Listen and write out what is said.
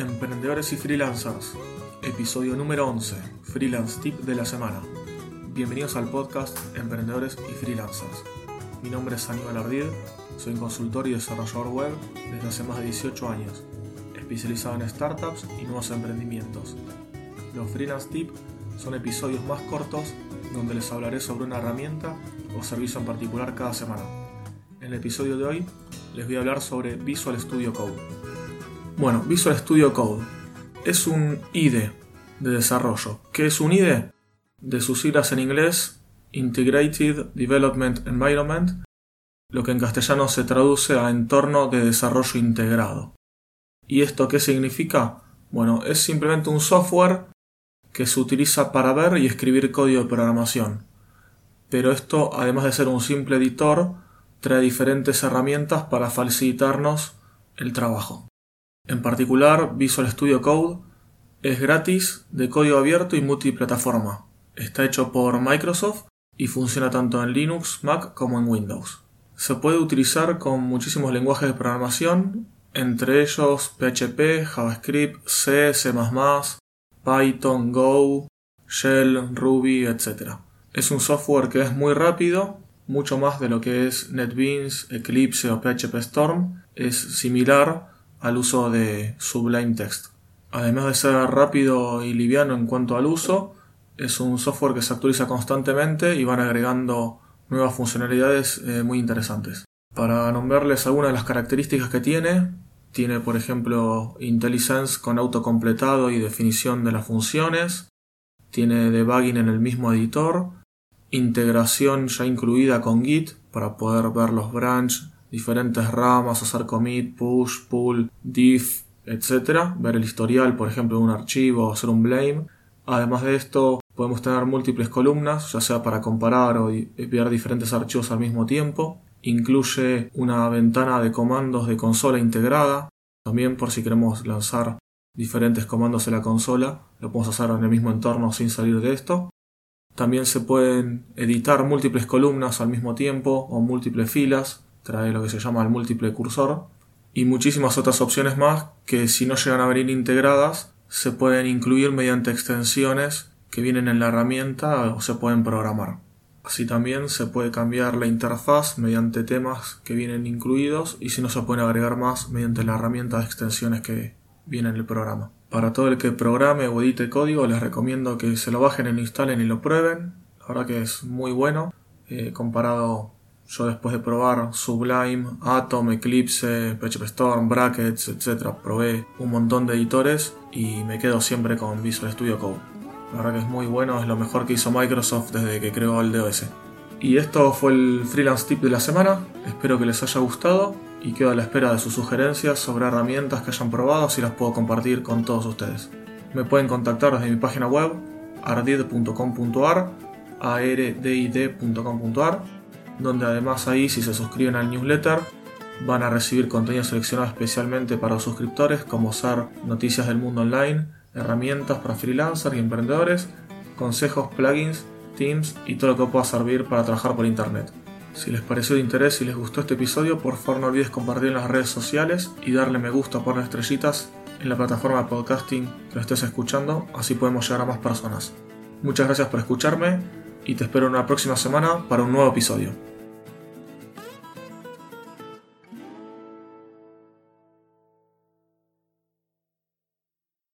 Emprendedores y Freelancers, episodio número 11, Freelance Tip de la semana. Bienvenidos al podcast Emprendedores y Freelancers. Mi nombre es Aníbal Ardid, soy consultor y desarrollador web desde hace más de 18 años, especializado en startups y nuevos emprendimientos. Los Freelance Tip son episodios más cortos donde les hablaré sobre una herramienta o servicio en particular cada semana. En el episodio de hoy les voy a hablar sobre Visual Studio Code. Bueno, Visual Studio Code es un IDE de desarrollo. ¿Qué es un IDE? De sus siglas en inglés, Integrated Development Environment, lo que en castellano se traduce a entorno de desarrollo integrado. ¿Y esto qué significa? Bueno, es simplemente un software que se utiliza para ver y escribir código de programación. Pero esto, además de ser un simple editor, trae diferentes herramientas para facilitarnos el trabajo. En particular, Visual Studio Code es gratis, de código abierto y multiplataforma. Está hecho por Microsoft y funciona tanto en Linux, Mac como en Windows. Se puede utilizar con muchísimos lenguajes de programación, entre ellos PHP, JavaScript, C, C++, Python, Go, Shell, Ruby, etc. Es un software que es muy rápido, mucho más de lo que es NetBeans, Eclipse o PHP Storm. Es similar al uso de Sublime Text. Además de ser rápido y liviano en cuanto al uso, es un software que se actualiza constantemente y van agregando nuevas funcionalidades eh, muy interesantes. Para nombrarles algunas de las características que tiene, tiene por ejemplo IntelliSense con autocompletado y definición de las funciones, tiene debugging en el mismo editor, integración ya incluida con Git para poder ver los branch diferentes ramas, hacer commit, push, pull, diff, etc. Ver el historial, por ejemplo, de un archivo, hacer un blame. Además de esto, podemos tener múltiples columnas, ya sea para comparar o enviar diferentes archivos al mismo tiempo. Incluye una ventana de comandos de consola integrada, también por si queremos lanzar diferentes comandos en la consola, lo podemos hacer en el mismo entorno sin salir de esto. También se pueden editar múltiples columnas al mismo tiempo o múltiples filas, trae lo que se llama el múltiple cursor y muchísimas otras opciones más que si no llegan a venir integradas se pueden incluir mediante extensiones que vienen en la herramienta o se pueden programar. Así también se puede cambiar la interfaz mediante temas que vienen incluidos y si no se pueden agregar más mediante la herramienta de extensiones que viene en el programa. Para todo el que programe o edite código les recomiendo que se lo bajen, lo instalen y lo prueben. La verdad que es muy bueno eh, comparado yo después de probar Sublime, Atom, Eclipse, PHP Storm, Brackets, etc., probé un montón de editores y me quedo siempre con Visual Studio Code. La verdad que es muy bueno, es lo mejor que hizo Microsoft desde que creó el DOS. Y esto fue el freelance tip de la semana, espero que les haya gustado y quedo a la espera de sus sugerencias sobre herramientas que hayan probado si las puedo compartir con todos ustedes. Me pueden contactar desde mi página web ardid.com.ar, ardid.com.ar donde además ahí si se suscriben al newsletter van a recibir contenido seleccionado especialmente para los suscriptores como ser noticias del mundo online, herramientas para freelancers y emprendedores, consejos, plugins, teams y todo lo que pueda servir para trabajar por internet. Si les pareció de interés y les gustó este episodio, por favor no olvides compartir en las redes sociales y darle me gusta por las estrellitas en la plataforma de podcasting que lo estés escuchando, así podemos llegar a más personas. Muchas gracias por escucharme y te espero una próxima semana para un nuevo episodio.